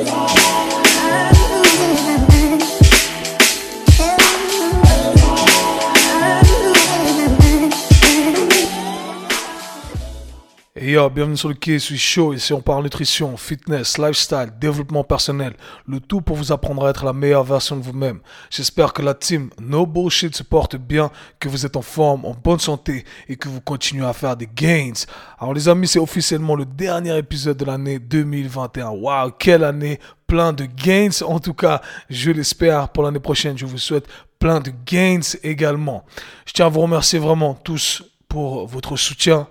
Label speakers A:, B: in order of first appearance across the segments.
A: Et bienvenue sur le quai, je suis chaud? Ici, on parle nutrition, fitness, lifestyle, développement personnel. Le tout pour vous apprendre à être la meilleure version de vous-même. J'espère que la team No Bullshit se porte bien, que vous êtes en forme, en bonne santé et que vous continuez à faire des gains. Alors, les amis, c'est officiellement le dernier épisode de l'année 2021. Waouh, quelle année! Plein de gains. En tout cas, je l'espère pour l'année prochaine. Je vous souhaite plein de gains également. Je tiens à vous remercier vraiment tous pour votre soutien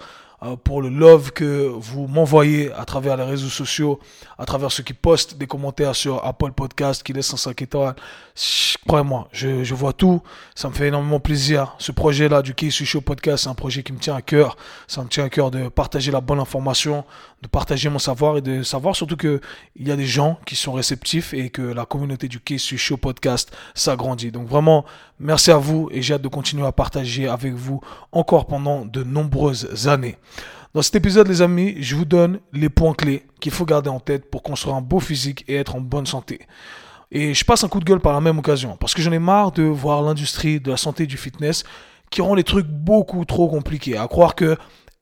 A: pour le love que vous m'envoyez à travers les réseaux sociaux, à travers ceux qui postent des commentaires sur Apple Podcast, qui laissent un 5 étoiles. Croyez-moi, je, je, vois tout. Ça me fait énormément plaisir. Ce projet-là du Key Show Podcast, c'est un projet qui me tient à cœur. Ça me tient à cœur de partager la bonne information, de partager mon savoir et de savoir surtout que il y a des gens qui sont réceptifs et que la communauté du Key Show Podcast s'agrandit. Donc vraiment, merci à vous et j'ai hâte de continuer à partager avec vous encore pendant de nombreuses années. Dans cet épisode, les amis, je vous donne les points clés qu'il faut garder en tête pour construire un beau physique et être en bonne santé. Et je passe un coup de gueule par la même occasion, parce que j'en ai marre de voir l'industrie de la santé et du fitness qui rend les trucs beaucoup trop compliqués. À croire que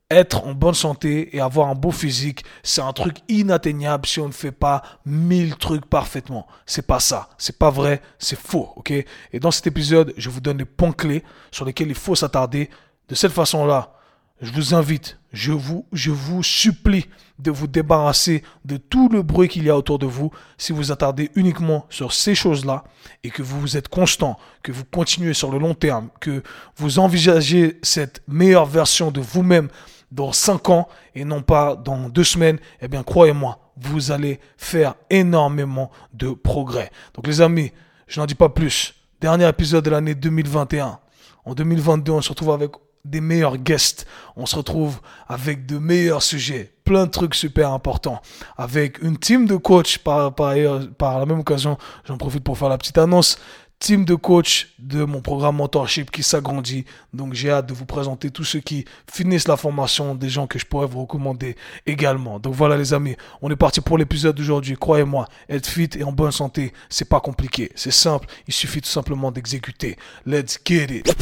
A: être en bonne santé et avoir un beau physique, c'est un truc inatteignable si on ne fait pas mille trucs parfaitement. C'est pas ça. C'est pas vrai. C'est faux. Ok? Et dans cet épisode, je vous donne les points clés sur lesquels il faut s'attarder. De cette façon-là, je vous invite, je vous, je vous supplie de vous débarrasser de tout le bruit qu'il y a autour de vous si vous attardez uniquement sur ces choses-là et que vous êtes constant, que vous continuez sur le long terme, que vous envisagez cette meilleure version de vous-même dans cinq ans et non pas dans deux semaines, eh bien croyez-moi, vous allez faire énormément de progrès. Donc les amis, je n'en dis pas plus. Dernier épisode de l'année 2021. En 2022, on se retrouve avec des meilleurs guests. On se retrouve avec de meilleurs sujets, plein de trucs super importants, avec une team de coachs par, par, par la même occasion. J'en profite pour faire la petite annonce team de coach de mon programme mentorship qui s'agrandit. Donc j'ai hâte de vous présenter tous ceux qui finissent la formation, des gens que je pourrais vous recommander également. Donc voilà les amis, on est parti pour l'épisode d'aujourd'hui. Croyez-moi, être fit et en bonne santé, c'est pas compliqué, c'est simple, il suffit tout simplement d'exécuter. Let's get it.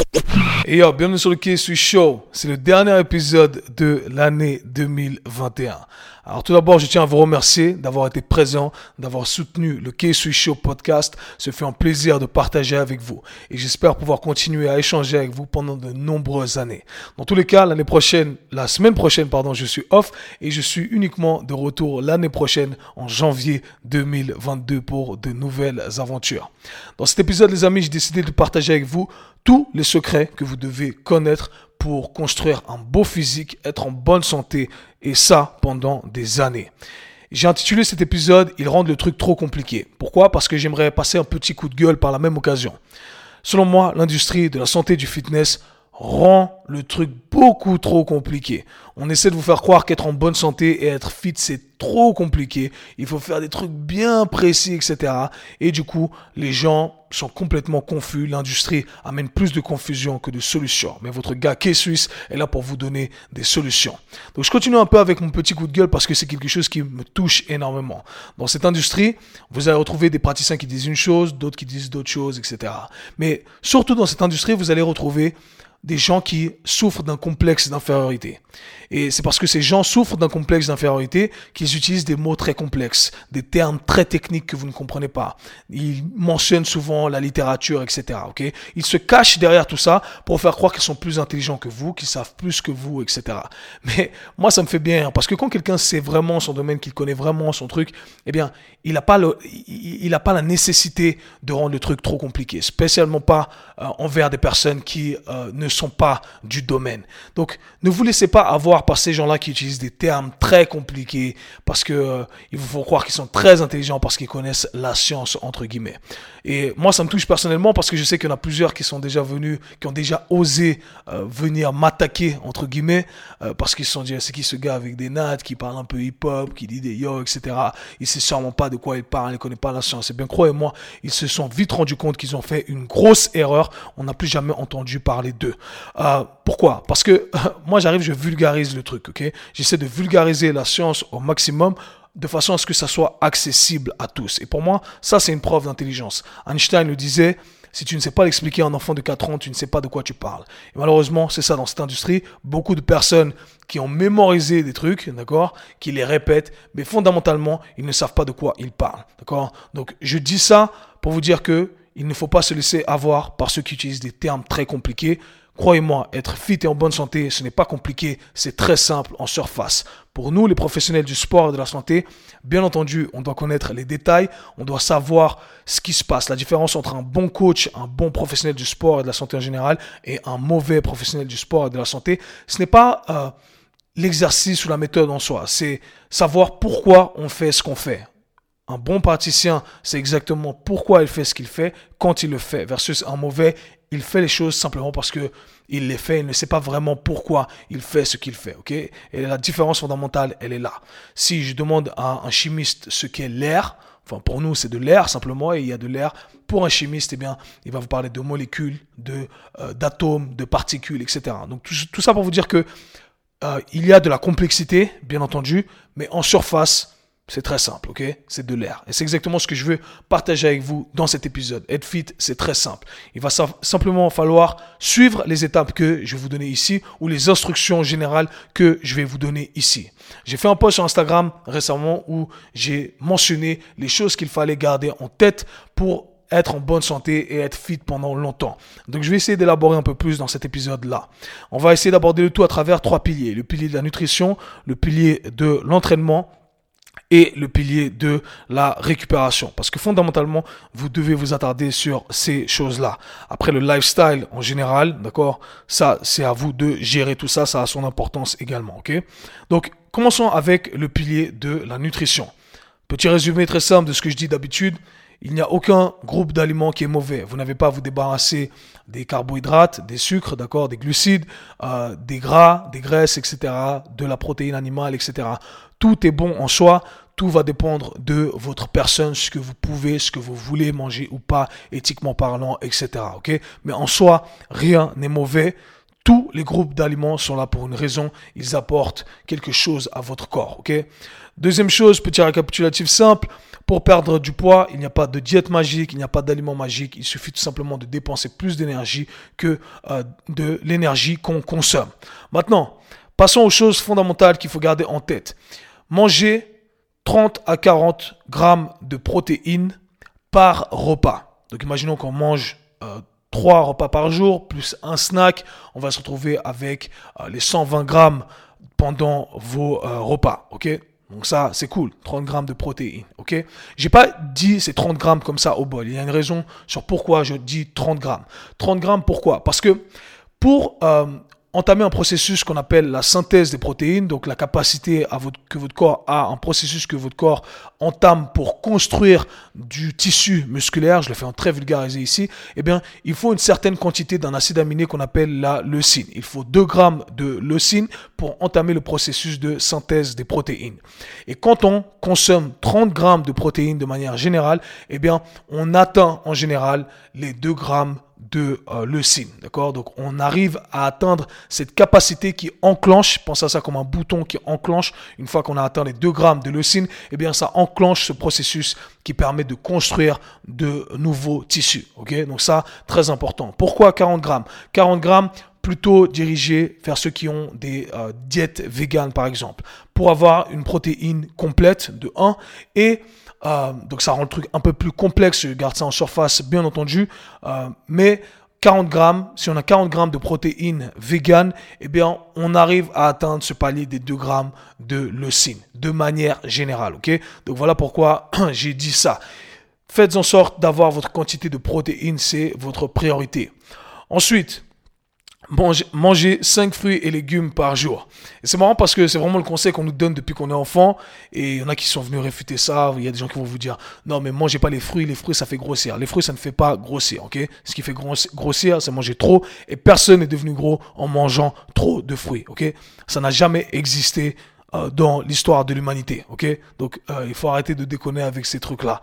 A: Et yo, bienvenue sur le K Show. C'est le dernier épisode de l'année 2021. Alors tout d'abord, je tiens à vous remercier d'avoir été présent, d'avoir soutenu le K-Sui Show podcast. Ce fait un plaisir de partager avec vous et j'espère pouvoir continuer à échanger avec vous pendant de nombreuses années. Dans tous les cas, l'année prochaine, la semaine prochaine, pardon, je suis off et je suis uniquement de retour l'année prochaine en janvier 2022 pour de nouvelles aventures. Dans cet épisode, les amis, j'ai décidé de partager avec vous tous les secrets que vous devez connaître pour construire un beau physique, être en bonne santé, et ça pendant des années. J'ai intitulé cet épisode Ils rendent le truc trop compliqué. Pourquoi? Parce que j'aimerais passer un petit coup de gueule par la même occasion. Selon moi, l'industrie de la santé et du fitness rend le truc beaucoup trop compliqué. On essaie de vous faire croire qu'être en bonne santé et être fit, c'est trop compliqué. Il faut faire des trucs bien précis, etc. Et du coup, les gens sont complètement confus. L'industrie amène plus de confusion que de solutions. Mais votre gars qui est suisse est là pour vous donner des solutions. Donc je continue un peu avec mon petit coup de gueule parce que c'est quelque chose qui me touche énormément. Dans cette industrie, vous allez retrouver des praticiens qui disent une chose, d'autres qui disent d'autres choses, etc. Mais surtout dans cette industrie, vous allez retrouver des gens qui souffrent d'un complexe d'infériorité. Et c'est parce que ces gens souffrent d'un complexe d'infériorité qu'ils utilisent des mots très complexes, des termes très techniques que vous ne comprenez pas. Ils mentionnent souvent la littérature, etc. Ok? Ils se cachent derrière tout ça pour faire croire qu'ils sont plus intelligents que vous, qu'ils savent plus que vous, etc. Mais moi, ça me fait bien parce que quand quelqu'un sait vraiment son domaine, qu'il connaît vraiment son truc, eh bien, il n'a pas, il, pas la nécessité de rendre le truc trop compliqué, spécialement pas euh, envers des personnes qui euh, ne sont pas du domaine. Donc, ne vous laissez pas avoir par ces gens-là qui utilisent des termes très compliqués parce que euh, vous faut croire qu'ils sont très intelligents parce qu'ils connaissent la science entre guillemets. Et moi, ça me touche personnellement parce que je sais qu'il y en a plusieurs qui sont déjà venus, qui ont déjà osé euh, venir m'attaquer entre guillemets euh, parce qu'ils se sont dit c'est qui ce gars avec des nattes qui parle un peu hip-hop, qui dit des yo, etc. Il sait sûrement pas de quoi il parle, il connaît pas la science. Et bien croyez-moi, ils se sont vite rendus compte qu'ils ont fait une grosse erreur. On n'a plus jamais entendu parler d'eux. Euh, pourquoi? Parce que moi j'arrive, je vulgarise le truc, J'essaie de vulgariser la science au maximum de façon à ce que ça soit accessible à tous. Et pour moi, ça, c'est une preuve d'intelligence. Einstein le disait, si tu ne sais pas l'expliquer à un enfant de 4 ans, tu ne sais pas de quoi tu parles. Et malheureusement, c'est ça dans cette industrie. Beaucoup de personnes qui ont mémorisé des trucs, qui les répètent, mais fondamentalement, ils ne savent pas de quoi ils parlent. Donc, je dis ça pour vous dire que il ne faut pas se laisser avoir par ceux qui utilisent des termes très compliqués Croyez-moi, être fit et en bonne santé, ce n'est pas compliqué, c'est très simple en surface. Pour nous, les professionnels du sport et de la santé, bien entendu, on doit connaître les détails, on doit savoir ce qui se passe. La différence entre un bon coach, un bon professionnel du sport et de la santé en général, et un mauvais professionnel du sport et de la santé, ce n'est pas euh, l'exercice ou la méthode en soi, c'est savoir pourquoi on fait ce qu'on fait. Un bon praticien, c'est exactement pourquoi il fait ce qu'il fait, quand il le fait, versus un mauvais, il fait les choses simplement parce que il les fait, il ne sait pas vraiment pourquoi il fait ce qu'il fait, ok? Et la différence fondamentale, elle est là. Si je demande à un chimiste ce qu'est l'air, enfin pour nous c'est de l'air simplement, et il y a de l'air. Pour un chimiste, eh bien, il va vous parler de molécules, de euh, d'atomes, de particules, etc. Donc tout, ça pour vous dire que euh, il y a de la complexité, bien entendu, mais en surface, c'est très simple, ok? C'est de l'air. Et c'est exactement ce que je veux partager avec vous dans cet épisode. Être fit, c'est très simple. Il va simplement falloir suivre les étapes que je vais vous donner ici ou les instructions générales que je vais vous donner ici. J'ai fait un post sur Instagram récemment où j'ai mentionné les choses qu'il fallait garder en tête pour être en bonne santé et être fit pendant longtemps. Donc je vais essayer d'élaborer un peu plus dans cet épisode-là. On va essayer d'aborder le tout à travers trois piliers. Le pilier de la nutrition, le pilier de l'entraînement et le pilier de la récupération. Parce que fondamentalement, vous devez vous attarder sur ces choses-là. Après, le lifestyle en général, d'accord, ça, c'est à vous de gérer tout ça, ça a son importance également, ok? Donc, commençons avec le pilier de la nutrition. Petit résumé très simple de ce que je dis d'habitude. Il n'y a aucun groupe d'aliments qui est mauvais. Vous n'avez pas à vous débarrasser des carbohydrates, des sucres, d'accord, des glucides, euh, des gras, des graisses, etc., de la protéine animale, etc. Tout est bon en soi. Tout va dépendre de votre personne, ce que vous pouvez, ce que vous voulez manger ou pas, éthiquement parlant, etc. Ok? Mais en soi, rien n'est mauvais. Tous les groupes d'aliments sont là pour une raison. Ils apportent quelque chose à votre corps. Ok? Deuxième chose, petit récapitulatif simple. Pour perdre du poids, il n'y a pas de diète magique, il n'y a pas d'aliment magique. Il suffit tout simplement de dépenser plus d'énergie que euh, de l'énergie qu'on consomme. Maintenant, passons aux choses fondamentales qu'il faut garder en tête. Manger 30 à 40 grammes de protéines par repas. Donc imaginons qu'on mange euh, 3 repas par jour, plus un snack. On va se retrouver avec euh, les 120 grammes pendant vos euh, repas. ok? Donc ça, c'est cool. 30 grammes de protéines, ok? J'ai pas dit c'est 30 grammes comme ça au bol. Il y a une raison sur pourquoi je dis 30 grammes. 30 grammes, pourquoi? Parce que pour euh, entamer un processus qu'on appelle la synthèse des protéines, donc la capacité à que votre corps a, un processus que votre corps entame pour construire du tissu musculaire, je le fais en très vulgarisé ici, eh bien, il faut une certaine quantité d'un acide aminé qu'on appelle la leucine. Il faut 2 grammes de leucine pour entamer le processus de synthèse des protéines. Et quand on consomme 30 grammes de protéines de manière générale, eh bien, on atteint en général les 2 grammes de euh, leucine. D'accord? Donc on arrive à atteindre cette capacité qui enclenche, pensez à ça comme un bouton qui enclenche, une fois qu'on a atteint les 2 grammes de leucine, eh bien ça enclenche ce processus qui permet de construire de nouveaux tissus. Ok? Donc ça, très important. Pourquoi 40 grammes? 40 grammes plutôt dirigé vers ceux qui ont des euh, diètes véganes par exemple, pour avoir une protéine complète de 1 et euh, donc ça rend le truc un peu plus complexe, je garde ça en surface bien entendu, euh, mais 40 grammes, si on a 40 grammes de protéines véganes, eh bien, on arrive à atteindre ce palier des 2 grammes de leucine, de manière générale, ok? Donc voilà pourquoi j'ai dit ça. Faites en sorte d'avoir votre quantité de protéines, c'est votre priorité. Ensuite, manger, 5 fruits et légumes par jour. Et c'est marrant parce que c'est vraiment le conseil qu'on nous donne depuis qu'on est enfant. Et il y en a qui sont venus réfuter ça. Il y a des gens qui vont vous dire non, mais mangez pas les fruits. Les fruits, ça fait grossir. Les fruits, ça ne fait pas grossir. ok? Ce qui fait grossir, c'est manger trop. Et personne n'est devenu gros en mangeant trop de fruits. ok? Ça n'a jamais existé euh, dans l'histoire de l'humanité, ok? Donc euh, il faut arrêter de déconner avec ces trucs-là.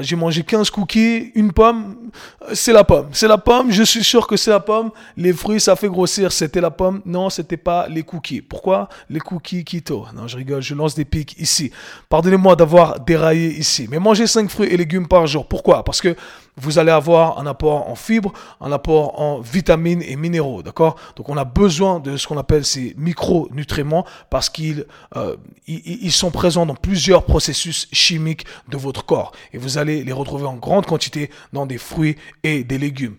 A: J'ai mangé 15 cookies, une pomme, euh, c'est la pomme. C'est la pomme, je suis sûr que c'est la pomme. Les fruits, ça fait grossir, c'était la pomme. Non, c'était pas les cookies. Pourquoi? Les cookies keto. Non, je rigole, je lance des pics ici. Pardonnez-moi d'avoir déraillé ici. Mais manger 5 fruits et légumes par jour. Pourquoi? Parce que vous allez avoir un apport en fibres, un apport en vitamines et minéraux, d'accord? Donc on a besoin de ce qu'on appelle ces micronutriments parce qu'ils euh, sont présents dans plusieurs processus chimiques de votre corps et vous allez les retrouver en grande quantité dans des fruits et des légumes.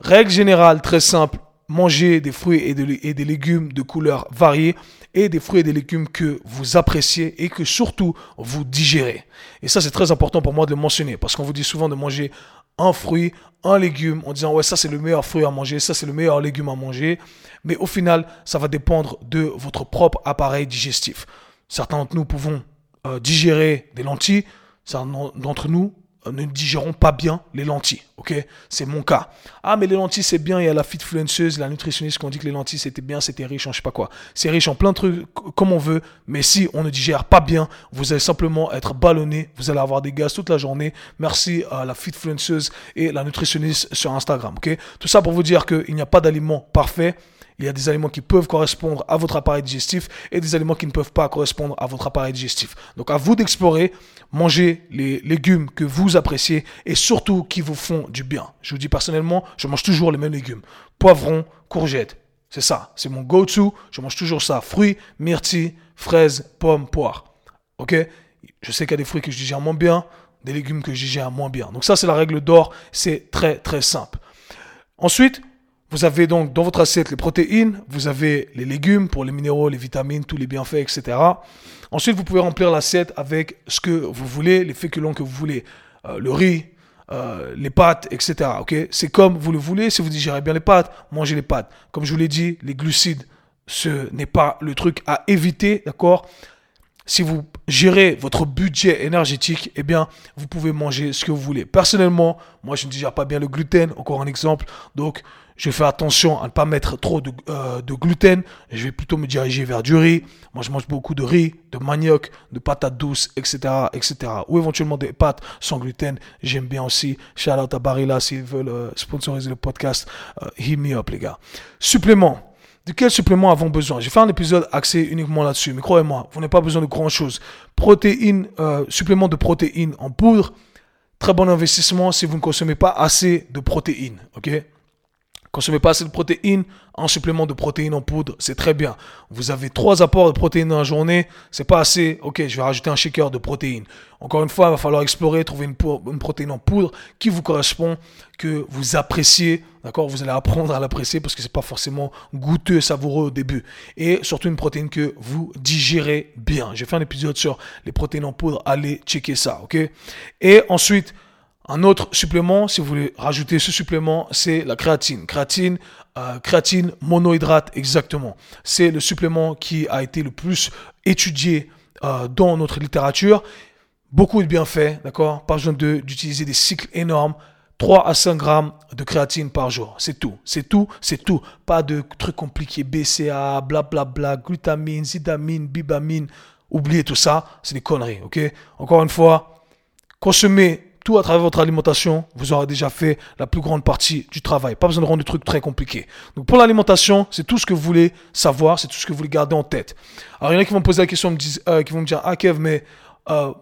A: Règle générale très simple, manger des fruits et, et des légumes de couleurs variées et des fruits et des légumes que vous appréciez et que surtout vous digérez. Et ça, c'est très important pour moi de le mentionner parce qu'on vous dit souvent de manger un fruit, un légume, en disant ouais ça c'est le meilleur fruit à manger, ça c'est le meilleur légume à manger. Mais au final, ça va dépendre de votre propre appareil digestif. Certains d'entre nous pouvons euh, digérer des lentilles, certains d'entre nous ne digérons pas bien les lentilles. Ok, c'est mon cas. Ah, mais les lentilles c'est bien. Il y a la fitfluenceuse, la nutritionniste qui dit que les lentilles c'était bien, c'était riche en je sais pas quoi. C'est riche en plein de trucs comme on veut, mais si on ne digère pas bien, vous allez simplement être ballonné. Vous allez avoir des gaz toute la journée. Merci à la fitfluenceuse et la nutritionniste sur Instagram. Ok, tout ça pour vous dire qu'il n'y a pas d'aliment parfait. Il y a des aliments qui peuvent correspondre à votre appareil digestif et des aliments qui ne peuvent pas correspondre à votre appareil digestif. Donc à vous d'explorer, manger les légumes que vous appréciez et surtout qui vous font du bien. Je vous dis personnellement, je mange toujours les mêmes légumes. Poivrons, courgettes. C'est ça, c'est mon go-to. Je mange toujours ça. Fruits, myrtilles, fraises, pommes, poires. Ok? Je sais qu'il y a des fruits que je digère moins bien, des légumes que je digère moins bien. Donc ça, c'est la règle d'or. C'est très, très simple. Ensuite, vous avez donc dans votre assiette les protéines, vous avez les légumes pour les minéraux, les vitamines, tous les bienfaits, etc. Ensuite, vous pouvez remplir l'assiette avec ce que vous voulez, les féculents que vous voulez, euh, le riz, euh, les pâtes, etc. C'est comme vous le voulez. Si vous digérez bien les pâtes, mangez les pâtes. Comme je vous l'ai dit, les glucides, ce n'est pas le truc à éviter, d'accord? Si vous gérez votre budget énergétique, eh bien, vous pouvez manger ce que vous voulez. Personnellement, moi, je ne digère pas bien le gluten, encore un exemple. Donc, je fais attention à ne pas mettre trop de, euh, gluten. Je vais plutôt me diriger vers du riz. Moi, je mange beaucoup de riz, de manioc, de patates douces, etc., etc. Ou éventuellement des pâtes sans gluten. J'aime bien aussi. Shout out à Barilla s'ils veulent euh, sponsoriser le podcast. Euh, hit me up, les gars. Supplément. De quel supplément avons besoin? J'ai fait un épisode axé uniquement là-dessus, mais croyez-moi, vous n'avez pas besoin de grand-chose. Protéines, euh, supplément de protéines en poudre, très bon investissement si vous ne consommez pas assez de protéines, ok? Consommez pas assez de protéines, un supplément de protéines en poudre, c'est très bien. Vous avez trois apports de protéines dans la journée, c'est pas assez. Ok, je vais rajouter un shaker de protéines. Encore une fois, il va falloir explorer, trouver une, protéine en poudre qui vous correspond, que vous appréciez. D'accord? Vous allez apprendre à l'apprécier parce que c'est pas forcément goûteux, savoureux au début. Et surtout une protéine que vous digérez bien. J'ai fait un épisode sur les protéines en poudre. Allez checker ça, ok? Et ensuite, un autre supplément, si vous voulez rajouter ce supplément, c'est la créatine. Créatine, euh, créatine monohydrate, exactement. C'est le supplément qui a été le plus étudié euh, dans notre littérature. Beaucoup de bienfaits, d'accord? Pas besoin d'utiliser des cycles énormes. 3 à 5 grammes de créatine par jour. C'est tout. C'est tout. C'est tout. Pas de trucs compliqués. BCA, blablabla, bla, bla, glutamine, zidamine, bibamine. Oubliez tout ça. C'est des conneries, ok? Encore une fois, consommez tout à travers votre alimentation, vous aurez déjà fait la plus grande partie du travail. Pas besoin de rendre des trucs très compliqués. Donc pour l'alimentation, c'est tout ce que vous voulez savoir, c'est tout ce que vous voulez garder en tête. Alors il y en a qui vont me poser la question, euh, qui vont me dire, ah Kev, mais euh,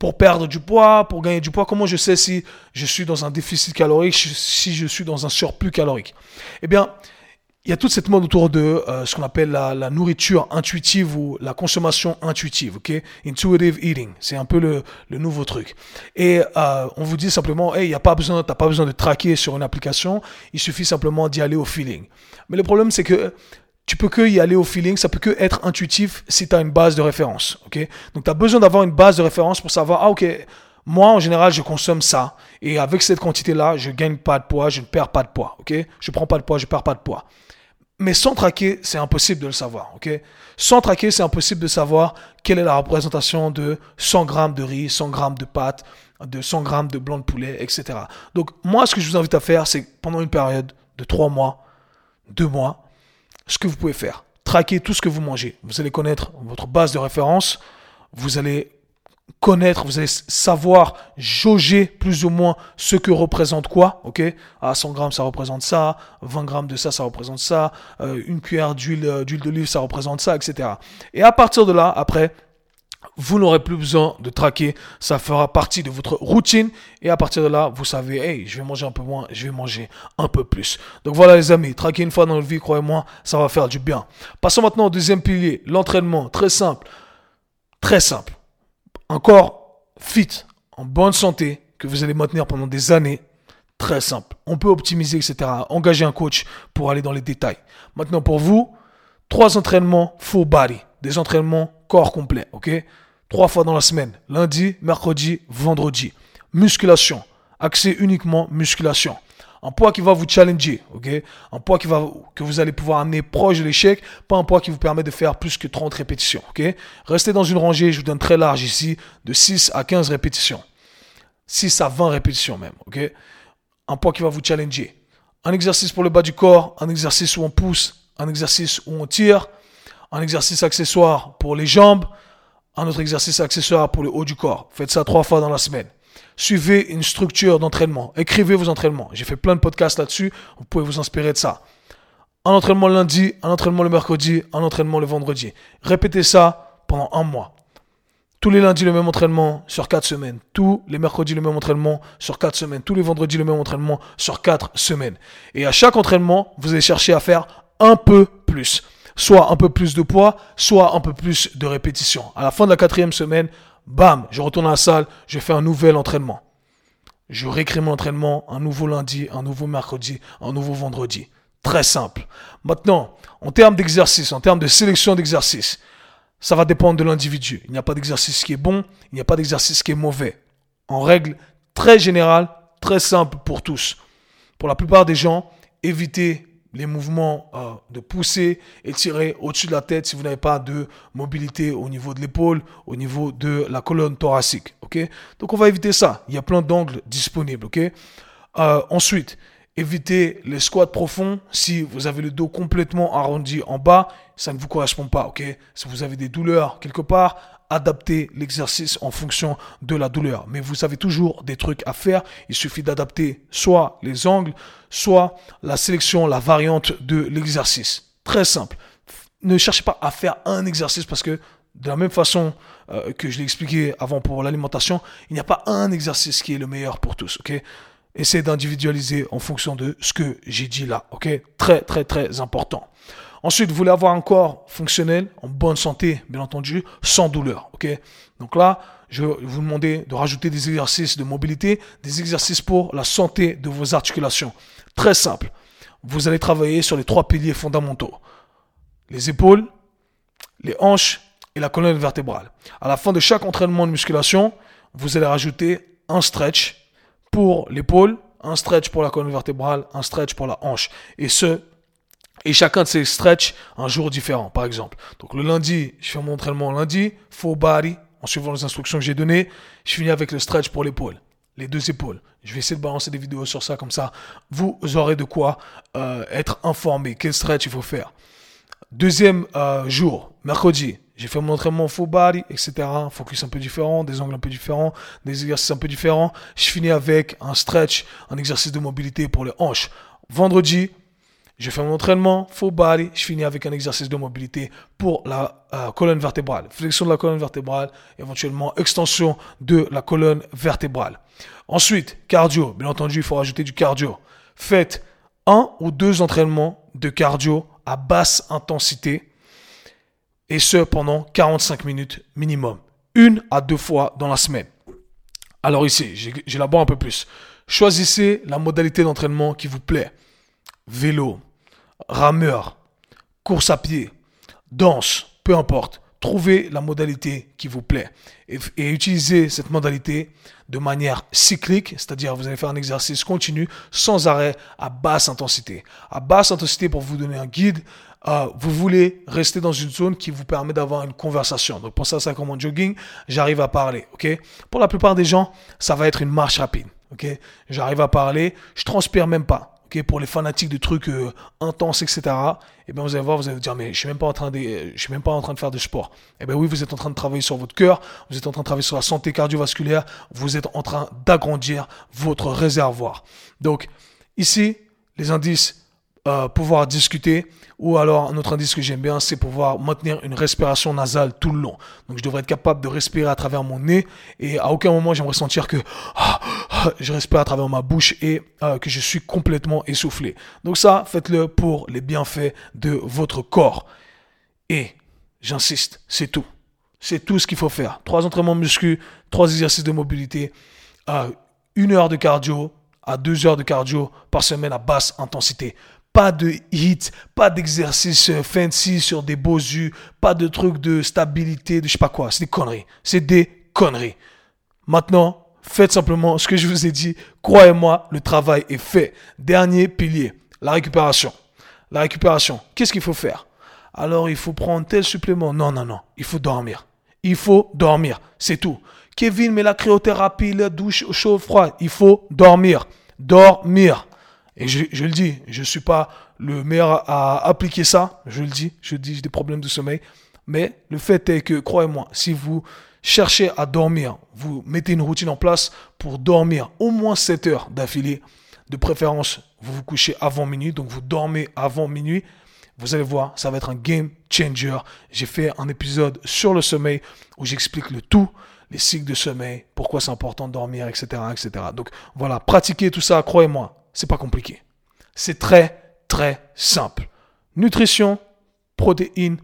A: pour perdre du poids, pour gagner du poids, comment je sais si je suis dans un déficit calorique, si je suis dans un surplus calorique? Eh bien, il y a toute cette mode autour de euh, ce qu'on appelle la, nourriture intuitive ou la consommation intuitive, ok? Intuitive eating, c'est un peu le, nouveau truc. Et euh, on vous dit simplement, hey, il y a pas besoin, t'as pas besoin de traquer sur une application, il suffit simplement d'y aller au feeling. Mais le problème, c'est que tu peux que y aller au feeling, ça peut que être intuitif si tu as une base de référence, ok? Donc tu as besoin d'avoir une base de référence pour savoir, ah ok, moi, en général, je consomme ça. Et avec cette quantité-là, je gagne pas de poids, je ne perds pas de poids. Ok? Je prends pas de poids, je perds pas de poids. Mais sans traquer, c'est impossible de le savoir. ok? Sans traquer, c'est impossible de savoir quelle est la représentation de 100 grammes de riz, 100 grammes de pâtes, de 100 grammes de blanc de poulet, etc. Donc moi, ce que je vous invite à faire, c'est pendant une période de 3 mois, 2 mois, ce que vous pouvez faire. traquer tout ce que vous mangez. Vous allez connaître votre base de référence. Vous allez connaître, vous allez savoir jauger plus ou moins ce que représente quoi, ok? À 100 grammes, ça représente ça, 20 grammes de ça, ça représente ça, euh, une cuillère d'huile euh, d'huile d'olive, ça représente ça, etc. Et à partir de là, après, vous n'aurez plus besoin de traquer, ça fera partie de votre routine et à partir de là, vous savez, hey, je vais manger un peu moins, je vais manger un peu plus. Donc voilà les amis, traquer une fois dans notre vie, croyez-moi, ça va faire du bien. Passons maintenant au deuxième pilier, l'entraînement, très simple, très simple. Encore fit, en bonne santé, que vous allez maintenir pendant des années, très simple. On peut optimiser, etc. Engager un coach pour aller dans les détails. Maintenant pour vous, trois entraînements full body, des entraînements corps complet, ok? Trois fois dans la semaine, lundi, mercredi, vendredi. Musculation, accès uniquement musculation. Un poids qui va vous challenger, Un poids que vous allez pouvoir amener proche de l'échec, pas un poids qui vous permet de faire plus que 30 répétitions, Restez dans une rangée, je vous donne très large ici, de 6 à 15 répétitions. 6 à 20 répétitions même, ok? Un poids qui va vous challenger. Un exercice pour le bas du corps, un exercice où on pousse, un exercice où on tire, un exercice accessoire pour les jambes, un autre exercice accessoire pour le haut du corps. Faites ça trois fois dans la semaine. Suivez une structure d'entraînement. Écrivez vos entraînements. J'ai fait plein de podcasts là-dessus. Vous pouvez vous inspirer de ça. Un entraînement le lundi, un entraînement le mercredi, un entraînement le vendredi. Répétez ça pendant un mois. Tous les lundis, le même entraînement sur quatre semaines. Tous les mercredis, le même entraînement sur quatre semaines. Tous les vendredis, le même entraînement sur quatre semaines. Et à chaque entraînement, vous allez chercher à faire un peu plus soit un peu plus de poids, soit un peu plus de répétition. À la fin de la quatrième semaine, bam, je retourne à la salle, je fais un nouvel entraînement. Je réécris mon entraînement un nouveau lundi, un nouveau mercredi, un nouveau vendredi. Très simple. Maintenant, en termes d'exercice, en termes de sélection d'exercice, ça va dépendre de l'individu. Il n'y a pas d'exercice qui est bon, il n'y a pas d'exercice qui est mauvais. En règle très générale, très simple pour tous. Pour la plupart des gens, évitez les mouvements euh, de pousser et tirer au-dessus de la tête si vous n'avez pas de mobilité au niveau de l'épaule, au niveau de la colonne thoracique. ok? Donc on va éviter ça. Il y a plein d'angles disponibles. ok? Euh, ensuite, évitez les squats profonds. Si vous avez le dos complètement arrondi en bas, ça ne vous correspond pas. ok? Si vous avez des douleurs quelque part, adapter l'exercice en fonction de la douleur. Mais vous avez toujours des trucs à faire. Il suffit d'adapter soit les angles, soit la sélection, la variante de l'exercice. Très simple. Ne cherchez pas à faire un exercice parce que de la même façon euh, que je l'ai expliqué avant pour l'alimentation, il n'y a pas un exercice qui est le meilleur pour tous. ok? Essayez d'individualiser en fonction de ce que j'ai dit là. ok? Très, très, très important. Ensuite, vous voulez avoir un corps fonctionnel, en bonne santé, bien entendu, sans douleur. Donc là, je vais vous demander de rajouter des exercices de mobilité, des exercices pour la santé de vos articulations. Très simple. Vous allez travailler sur les trois piliers fondamentaux. Les épaules, les hanches et la colonne vertébrale. À la fin de chaque entraînement de musculation, vous allez rajouter un stretch pour l'épaule, un stretch pour la colonne vertébrale, un stretch pour la hanche. Et ce, et chacun de ces stretch un jour différent, par exemple. Donc le lundi, je fais mon entraînement lundi, full body, en suivant les instructions que j'ai données. Je finis avec le stretch pour l'épaule, les deux épaules. Je vais essayer de balancer des vidéos sur ça, comme ça, vous aurez de quoi euh, être informé, quel stretch il faut faire. Deuxième euh, jour, mercredi, j'ai fait mon entraînement full body, etc. Focus un peu différent, des angles un peu différents, des exercices un peu différents. Je finis avec un stretch, un exercice de mobilité pour les hanches. Vendredi, je fais mon entraînement, full body, je finis avec un exercice de mobilité pour la euh, colonne vertébrale. Flexion de la colonne vertébrale, éventuellement extension de la colonne vertébrale. Ensuite, cardio. Bien entendu, il faut rajouter du cardio. Faites un ou deux entraînements de cardio à basse intensité et ce pendant 45 minutes minimum. Une à deux fois dans la semaine. Alors ici, j'élabore un peu plus. Choisissez la modalité d'entraînement qui vous plaît. Vélo, rameur, course à pied, danse, peu importe. Trouvez la modalité qui vous plaît et, utilisez cette modalité de manière cyclique, c'est-à-dire vous allez faire un exercice continu sans arrêt à basse intensité. À basse intensité, pour vous donner un guide, euh, vous voulez rester dans une zone qui vous permet d'avoir une conversation. Donc pensez à ça comme en jogging, j'arrive à parler. ok? Pour la plupart des gens, ça va être une marche rapide. ok? J'arrive à parler, je transpire même pas. Pour les fanatiques de trucs euh, intenses, etc. Et bien vous allez voir, vous allez vous dire, mais je suis même pas en train de, je suis même pas en train de faire de sport. Et bien oui, vous êtes en train de travailler sur votre cœur, vous êtes en train de travailler sur la santé cardiovasculaire, vous êtes en train d'agrandir votre réservoir. Donc ici, les indices euh, pouvoir discuter. Ou alors, un autre indice que j'aime bien, c'est pouvoir maintenir une respiration nasale tout le long. Donc, je devrais être capable de respirer à travers mon nez et à aucun moment j'aimerais sentir que ah, ah, je respire à travers ma bouche et euh, que je suis complètement essoufflé. Donc ça, faites-le pour les bienfaits de votre corps. Et, j'insiste, c'est tout. C'est tout ce qu'il faut faire. Trois entraînements muscu, trois exercices de mobilité, euh, une heure de cardio, à deux heures de cardio par semaine à basse intensité. Pas de hit, pas d'exercice fancy sur des beaux yeux, pas de trucs de stabilité, de je sais pas quoi. C'est des conneries. C'est des conneries. Maintenant, faites simplement ce que je vous ai dit. Croyez-moi, le travail est fait. Dernier pilier, la récupération. La récupération, qu'est-ce qu'il faut faire? Alors, il faut prendre tel supplément. Non, non, non. Il faut dormir. Il faut dormir. C'est tout. Kevin, mais la cryothérapie, la douche chaud, froid. Il faut dormir. Dormir. Et je, le dis, je ne suis pas le meilleur à appliquer ça, je le dis, je dis, j'ai des problèmes de sommeil. Mais le fait est que, croyez-moi, si vous cherchez à dormir, vous mettez une routine en place pour dormir au moins 7 heures d'affilée, de préférence, vous vous couchez avant minuit, donc vous dormez avant minuit, vous allez voir, ça va être un game changer. J'ai fait un épisode sur le sommeil où j'explique le tout, les cycles de sommeil, pourquoi c'est important de dormir, etc., etc. Donc voilà, pratiquez tout ça, croyez-moi, c'est pas compliqué. C'est très, très simple. Nutrition, protéines,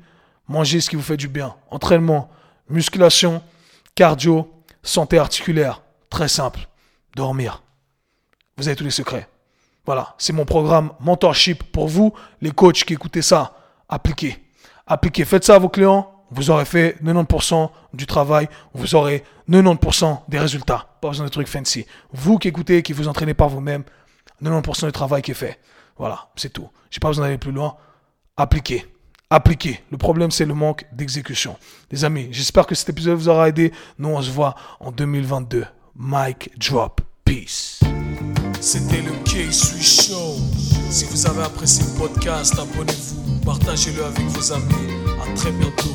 A: manger ce qui vous fait du bien. Entraînement, musculation, cardio, santé articulaire. Très simple. Dormir. Vous avez tous les secrets. Voilà, c'est mon programme Mentorship pour vous, les coachs qui écoutez ça. Appliquez. Appliquez. Faites ça à vos clients. Vous aurez fait 90% du travail. Vous aurez 90% des résultats. Pas besoin de trucs fancy. Vous qui écoutez, qui vous entraînez par vous-même, 90% du travail qui est fait. Voilà, c'est tout. J'ai pas besoin d'aller plus loin. Appliquez. Appliquez. Le problème, c'est le manque d'exécution. Les amis, j'espère que cet épisode vous aura aidé. Nous, on se voit en 2022. Mike Drop. Peace. C'était le K-Sui Show. Si vous avez apprécié le podcast, abonnez-vous, partagez-le avec vos amis. À très bientôt.